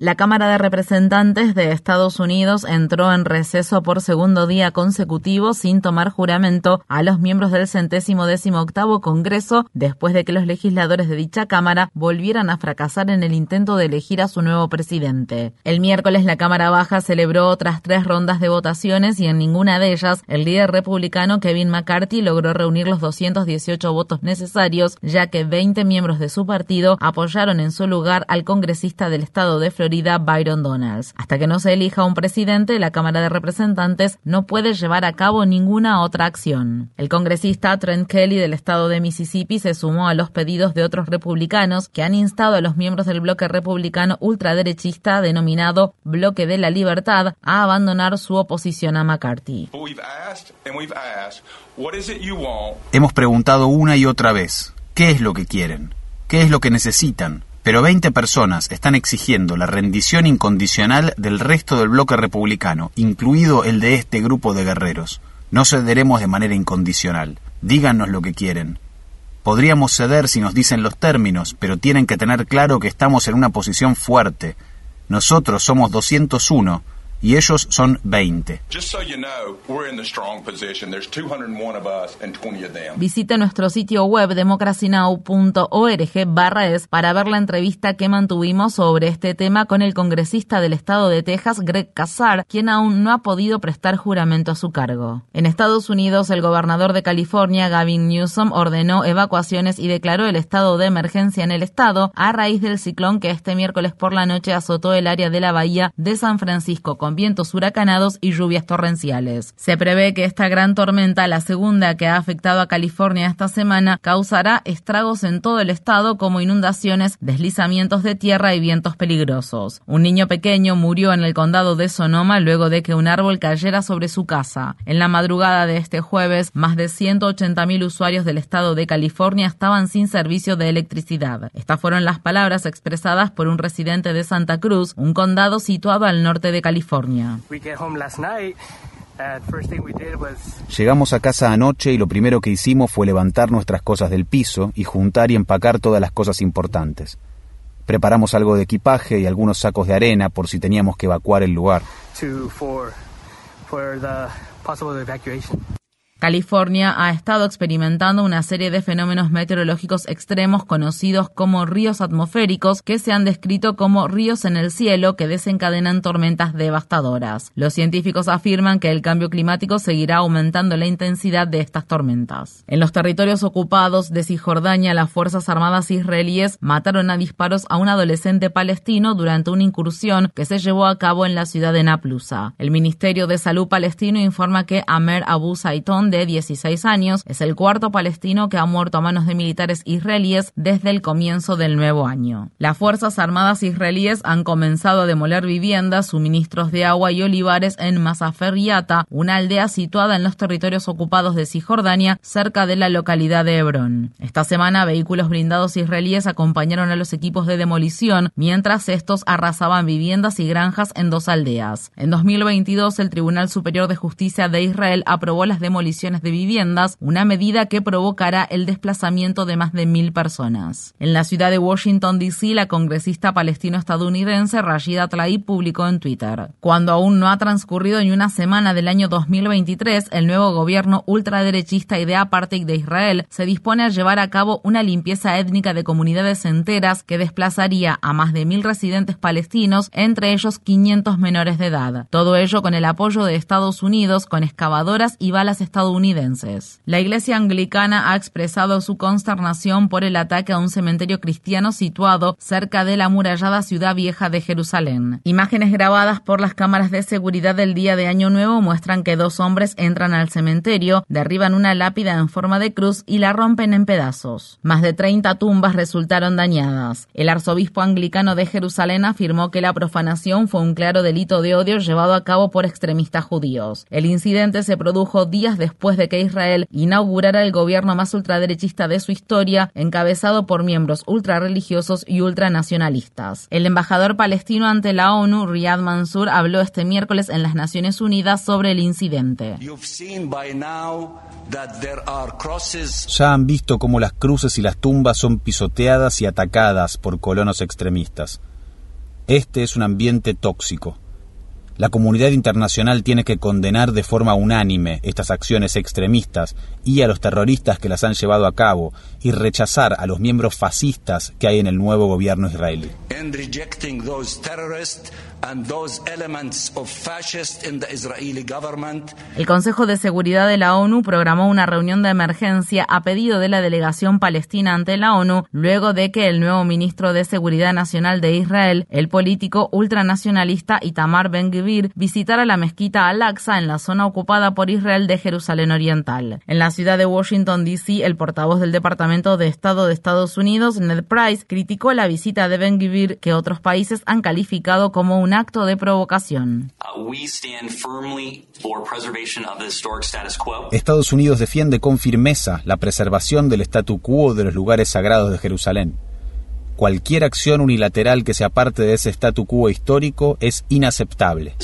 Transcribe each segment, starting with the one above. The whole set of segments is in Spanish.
La Cámara de Representantes de Estados Unidos entró en receso por segundo día consecutivo sin tomar juramento a los miembros del centésimo décimo octavo Congreso después de que los legisladores de dicha Cámara volvieran a fracasar en el intento de elegir a su nuevo presidente. El miércoles la Cámara Baja celebró otras tres rondas de votaciones y en ninguna de ellas el líder republicano Kevin McCarthy logró reunir los 218 votos necesarios, ya que 20 miembros de su partido apoyaron en su lugar al congresista del estado de Florida Byron Donalds. Hasta que no se elija un presidente, la Cámara de Representantes no puede llevar a cabo ninguna otra acción. El congresista Trent Kelly del estado de Mississippi se sumó a los pedidos de otros republicanos que han instado a los miembros del bloque republicano ultraderechista denominado Bloque de la Libertad a abandonar su oposición a McCarthy. Hemos preguntado una y otra vez, ¿qué es lo que quieren? ¿Qué es lo que necesitan? Pero 20 personas están exigiendo la rendición incondicional del resto del bloque republicano, incluido el de este grupo de guerreros. No cederemos de manera incondicional. Díganos lo que quieren. Podríamos ceder si nos dicen los términos, pero tienen que tener claro que estamos en una posición fuerte. Nosotros somos 201 y ellos son 20. Visite nuestro sitio web democracynow.org barra es para ver la entrevista que mantuvimos sobre este tema con el congresista del estado de Texas, Greg Casar, quien aún no ha podido prestar juramento a su cargo. En Estados Unidos, el gobernador de California, Gavin Newsom, ordenó evacuaciones y declaró el estado de emergencia en el estado a raíz del ciclón que este miércoles por la noche azotó el área de la bahía de San Francisco con vientos huracanados y lluvias torrenciales. Se prevé que esta gran tormenta, la segunda que ha afectado a California esta semana, causará estragos en todo el estado como inundaciones, deslizamientos de tierra y vientos peligrosos. Un niño pequeño murió en el condado de Sonoma luego de que un árbol cayera sobre su casa. En la madrugada de este jueves, más de 180.000 usuarios del estado de California estaban sin servicio de electricidad. Estas fueron las palabras expresadas por un residente de Santa Cruz, un condado situado al norte de California. Llegamos a casa anoche y lo primero que hicimos fue levantar nuestras cosas del piso y juntar y empacar todas las cosas importantes. Preparamos algo de equipaje y algunos sacos de arena por si teníamos que evacuar el lugar. California ha estado experimentando una serie de fenómenos meteorológicos extremos conocidos como ríos atmosféricos que se han descrito como ríos en el cielo que desencadenan tormentas devastadoras. Los científicos afirman que el cambio climático seguirá aumentando la intensidad de estas tormentas. En los territorios ocupados de Cisjordania, las Fuerzas Armadas israelíes mataron a disparos a un adolescente palestino durante una incursión que se llevó a cabo en la ciudad de Naplusa. El Ministerio de Salud palestino informa que Amer Abu De 16 años, es el cuarto palestino que ha muerto a manos de militares israelíes desde el comienzo del nuevo año. Las Fuerzas Armadas israelíes han comenzado a demoler viviendas, suministros de agua y olivares en Masafer Yata, una aldea situada en los territorios ocupados de Cisjordania, cerca de la localidad de Hebrón. Esta semana, vehículos blindados israelíes acompañaron a los equipos de demolición, mientras estos arrasaban viviendas y granjas en dos aldeas. En 2022, el Tribunal Superior de Justicia de Israel aprobó las demoliciones de viviendas, una medida que provocará el desplazamiento de más de mil personas. En la ciudad de Washington, D.C., la congresista palestino-estadounidense Rashida Tlaib publicó en Twitter, Cuando aún no ha transcurrido ni una semana del año 2023, el nuevo gobierno ultraderechista y de apartheid de Israel se dispone a llevar a cabo una limpieza étnica de comunidades enteras que desplazaría a más de mil residentes palestinos, entre ellos 500 menores de edad. Todo ello con el apoyo de Estados Unidos, con excavadoras y balas estadounidenses La Iglesia Anglicana ha expresado su consternación por el ataque a un cementerio cristiano situado cerca de la amurallada ciudad vieja de Jerusalén. Imágenes grabadas por las cámaras de seguridad del día de Año Nuevo muestran que dos hombres entran al cementerio, derriban una lápida en forma de cruz y la rompen en pedazos. Más de 30 tumbas resultaron dañadas. El arzobispo anglicano de Jerusalén afirmó que la profanación fue un claro delito de odio llevado a cabo por extremistas judíos. El incidente se produjo días después de que Israel inaugurara el gobierno más ultraderechista de su historia, encabezado por miembros ultrarreligiosos y ultranacionalistas. El embajador palestino ante la ONU, Riyad Mansour, habló este miércoles en las Naciones Unidas sobre el incidente. Ya han visto cómo las cruces y las tumbas son pisoteadas y atacadas por colonos extremistas. Este es un ambiente tóxico. La comunidad internacional tiene que condenar de forma unánime estas acciones extremistas y a los terroristas que las han llevado a cabo y rechazar a los miembros fascistas que hay en el nuevo gobierno israelí. El Consejo de Seguridad de la ONU programó una reunión de emergencia a pedido de la delegación palestina ante la ONU luego de que el nuevo ministro de Seguridad Nacional de Israel, el político ultranacionalista Itamar Ben-Gvir, visitara la mezquita Al-Aqsa en la zona ocupada por Israel de Jerusalén Oriental. En la ciudad de Washington, D.C., el portavoz del Departamento de Estado de Estados Unidos, Ned Price, criticó la visita de Ben-Gvir que otros países han calificado como un un acto de provocación. Uh, Estados Unidos defiende con firmeza la preservación del statu quo de los lugares sagrados de Jerusalén. Cualquier acción unilateral que se aparte de ese statu quo histórico es inaceptable.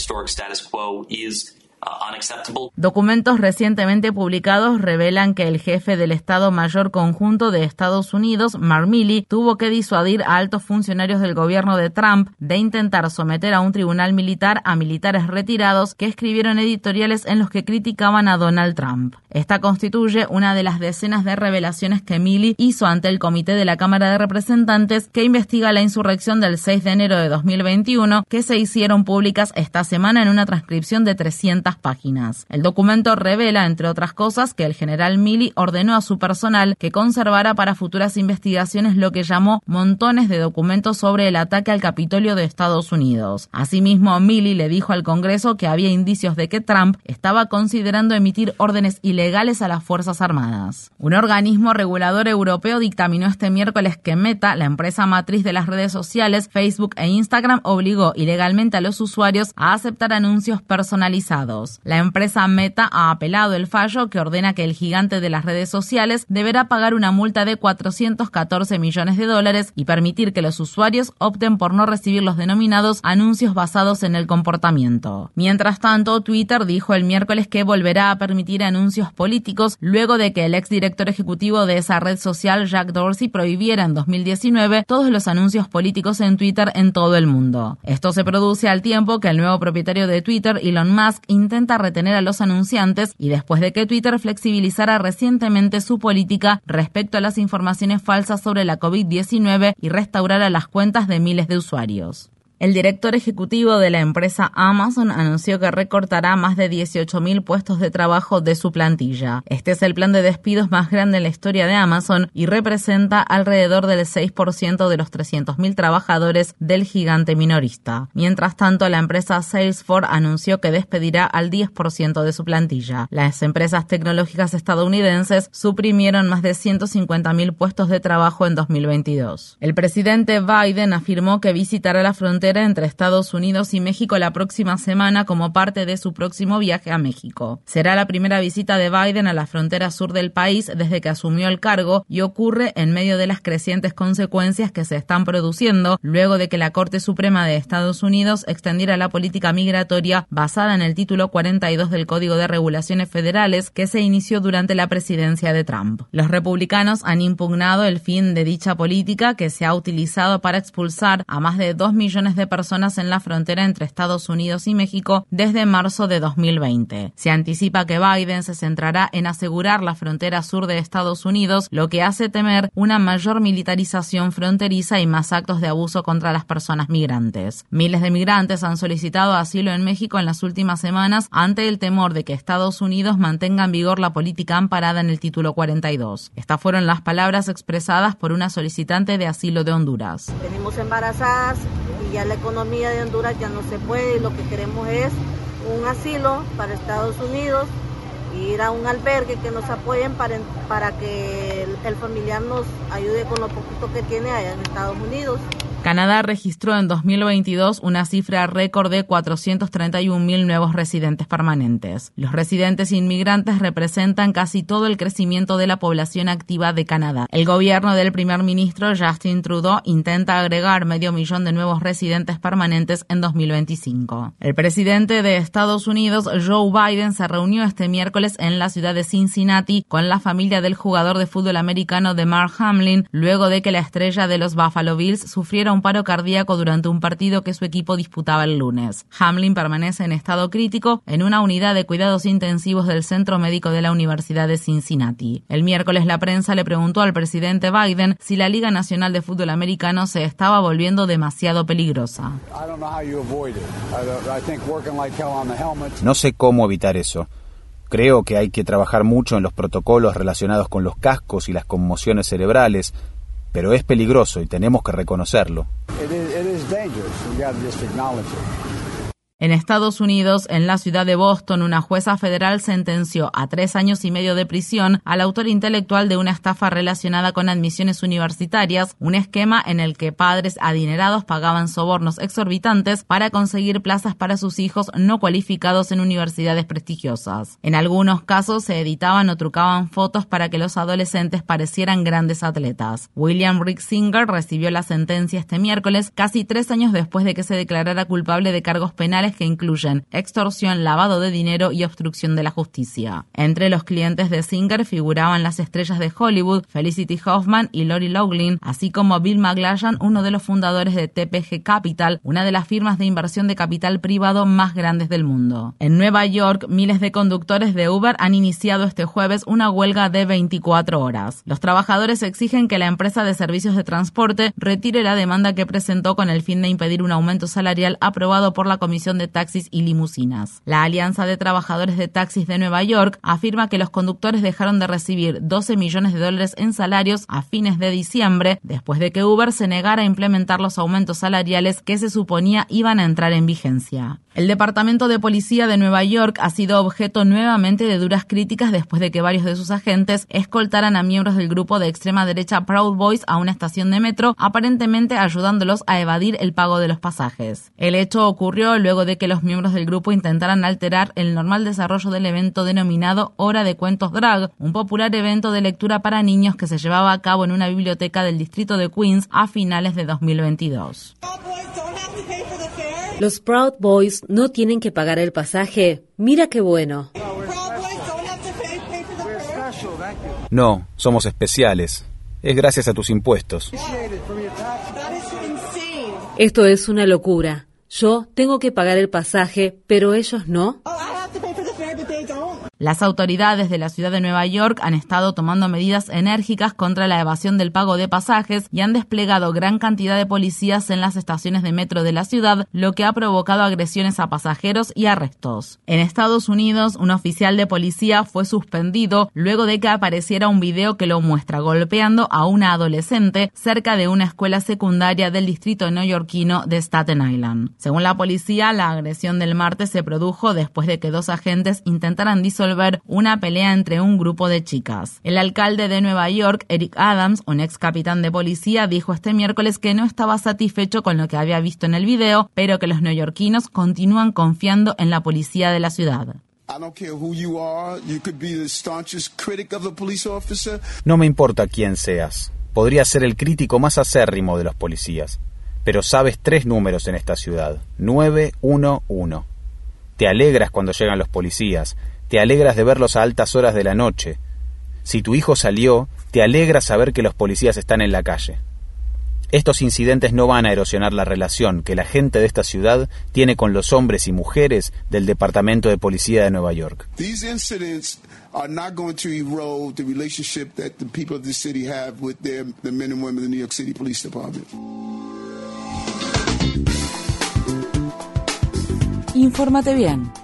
Documentos recientemente publicados revelan que el jefe del Estado Mayor Conjunto de Estados Unidos, Mark Milley, tuvo que disuadir a altos funcionarios del gobierno de Trump de intentar someter a un tribunal militar a militares retirados que escribieron editoriales en los que criticaban a Donald Trump. Esta constituye una de las decenas de revelaciones que Milley hizo ante el Comité de la Cámara de Representantes que investiga la insurrección del 6 de enero de 2021 que se hicieron públicas esta semana en una transcripción de 300 páginas. El documento revela, entre otras cosas, que el general Milley ordenó a su personal que conservara para futuras investigaciones lo que llamó montones de documentos sobre el ataque al Capitolio de Estados Unidos. Asimismo, Milley le dijo al Congreso que había indicios de que Trump estaba considerando emitir órdenes ilegales a las Fuerzas Armadas. Un organismo regulador europeo dictaminó este miércoles que Meta, la empresa matriz de las redes sociales, Facebook e Instagram, obligó ilegalmente a los usuarios a aceptar anuncios personalizados. La empresa Meta ha apelado el fallo que ordena que el gigante de las redes sociales deberá pagar una multa de 414 millones de dólares y permitir que los usuarios opten por no recibir los denominados anuncios basados en el comportamiento. Mientras tanto, Twitter dijo el miércoles que volverá a permitir anuncios políticos luego de que el exdirector ejecutivo de esa red social, Jack Dorsey, prohibiera en 2019 todos los anuncios políticos en Twitter en todo el mundo. Esto se produce al tiempo que el nuevo propietario de Twitter, Elon Musk, intenta retener a los anunciantes y después de que Twitter flexibilizara recientemente su política respecto a las informaciones falsas sobre la COVID-19 y restaurara las cuentas de miles de usuarios. El director ejecutivo de la empresa Amazon anunció que recortará más de 18.000 puestos de trabajo de su plantilla. Este es el plan de despidos más grande en la historia de Amazon y representa alrededor del 6% de los 300.000 trabajadores del gigante minorista. Mientras tanto, la empresa Salesforce anunció que despedirá al 10% de su plantilla. Las empresas tecnológicas estadounidenses suprimieron más de 150.000 puestos de trabajo en 2022. El presidente Biden afirmó que visitará la frontera entre Estados Unidos y México la próxima semana como parte de su próximo viaje a México. Será la primera visita de Biden a la frontera sur del país desde que asumió el cargo y ocurre en medio de las crecientes consecuencias que se están produciendo luego de que la Corte Suprema de Estados Unidos extendiera la política migratoria basada en el título 42 del Código de Regulaciones Federales que se inició durante la presidencia de Trump. Los republicanos han impugnado el fin de dicha política que se ha utilizado para expulsar a más de 2 millones de personas en la frontera entre Estados Unidos y México desde marzo de 2020. Se anticipa que Biden se centrará en asegurar la frontera sur de Estados Unidos, lo que hace temer una mayor militarización fronteriza y más actos de abuso contra las personas migrantes. Miles de migrantes han solicitado asilo en México en las últimas semanas ante el temor de que Estados Unidos mantenga en vigor la política amparada en el título 42. Estas fueron las palabras expresadas por una solicitante de asilo de Honduras. Embarazadas ya la economía de Honduras ya no se puede y lo que queremos es un asilo para Estados Unidos ir a un albergue que nos apoyen para, para que el, el familiar nos ayude con lo poquito que tiene allá en Estados Unidos. Canadá registró en 2022 una cifra récord de 431.000 nuevos residentes permanentes. Los residentes inmigrantes representan casi todo el crecimiento de la población activa de Canadá. El gobierno del primer ministro Justin Trudeau intenta agregar medio millón de nuevos residentes permanentes en 2025. El presidente de Estados Unidos, Joe Biden, se reunió este miércoles en la ciudad de Cincinnati con la familia del jugador de fútbol americano de Mark Hamlin, luego de que la estrella de los Buffalo Bills sufriera un paro cardíaco durante un partido que su equipo disputaba el lunes. Hamlin permanece en estado crítico en una unidad de cuidados intensivos del Centro Médico de la Universidad de Cincinnati. El miércoles la prensa le preguntó al presidente Biden si la Liga Nacional de Fútbol Americano se estaba volviendo demasiado peligrosa. No sé cómo evitar eso. Creo que hay que trabajar mucho en los protocolos relacionados con los cascos y las conmociones cerebrales, pero es peligroso y tenemos que reconocerlo. En Estados Unidos, en la ciudad de Boston, una jueza federal sentenció a tres años y medio de prisión al autor intelectual de una estafa relacionada con admisiones universitarias, un esquema en el que padres adinerados pagaban sobornos exorbitantes para conseguir plazas para sus hijos no cualificados en universidades prestigiosas. En algunos casos se editaban o trucaban fotos para que los adolescentes parecieran grandes atletas. William Rick Singer recibió la sentencia este miércoles, casi tres años después de que se declarara culpable de cargos penales que incluyen extorsión, lavado de dinero y obstrucción de la justicia. Entre los clientes de Singer figuraban las estrellas de Hollywood, Felicity Hoffman y Lori Loughlin, así como Bill McLachlan, uno de los fundadores de TPG Capital, una de las firmas de inversión de capital privado más grandes del mundo. En Nueva York, miles de conductores de Uber han iniciado este jueves una huelga de 24 horas. Los trabajadores exigen que la empresa de servicios de transporte retire la demanda que presentó con el fin de impedir un aumento salarial aprobado por la Comisión de Taxis y Limusinas. La Alianza de Trabajadores de Taxis de Nueva York afirma que los conductores dejaron de recibir 12 millones de dólares en salarios a fines de diciembre, después de que Uber se negara a implementar los aumentos salariales que se suponía iban a entrar en vigencia. El Departamento de Policía de Nueva York ha sido objeto nuevamente de duras críticas después de que varios de sus agentes escoltaran a miembros del grupo de extrema derecha Proud Boys a una estación de metro, aparentemente ayudándolos a evadir el pago de los pasajes. El hecho ocurrió luego de que los miembros del grupo intentaran alterar el normal desarrollo del evento denominado Hora de Cuentos Drag, un popular evento de lectura para niños que se llevaba a cabo en una biblioteca del distrito de Queens a finales de 2022. Los Proud Boys no tienen que pagar el pasaje. Mira qué bueno. No, somos especiales. Es gracias a tus impuestos. Esto es una locura. Yo tengo que pagar el pasaje, pero ellos no. Las autoridades de la ciudad de Nueva York han estado tomando medidas enérgicas contra la evasión del pago de pasajes y han desplegado gran cantidad de policías en las estaciones de metro de la ciudad, lo que ha provocado agresiones a pasajeros y arrestos. En Estados Unidos, un oficial de policía fue suspendido luego de que apareciera un video que lo muestra golpeando a una adolescente cerca de una escuela secundaria del distrito neoyorquino de Staten Island. Según la policía, la agresión del martes se produjo después de que dos agentes intentaran disolver una pelea entre un grupo de chicas. El alcalde de Nueva York, Eric Adams, un ex capitán de policía, dijo este miércoles que no estaba satisfecho con lo que había visto en el video, pero que los neoyorquinos continúan confiando en la policía de la ciudad. No me importa quién seas. Podría ser el crítico más acérrimo de los policías. Pero sabes tres números en esta ciudad. 911. Te alegras cuando llegan los policías, te alegras de verlos a altas horas de la noche. Si tu hijo salió, te alegra saber que los policías están en la calle. Estos incidentes no van a erosionar la relación que la gente de esta ciudad tiene con los hombres y mujeres del Departamento de Policía de Nueva York. These incidents are not going to erode the relationship that the people of the city have with their, the men and women of the New York City Police Department. Infórmate bien.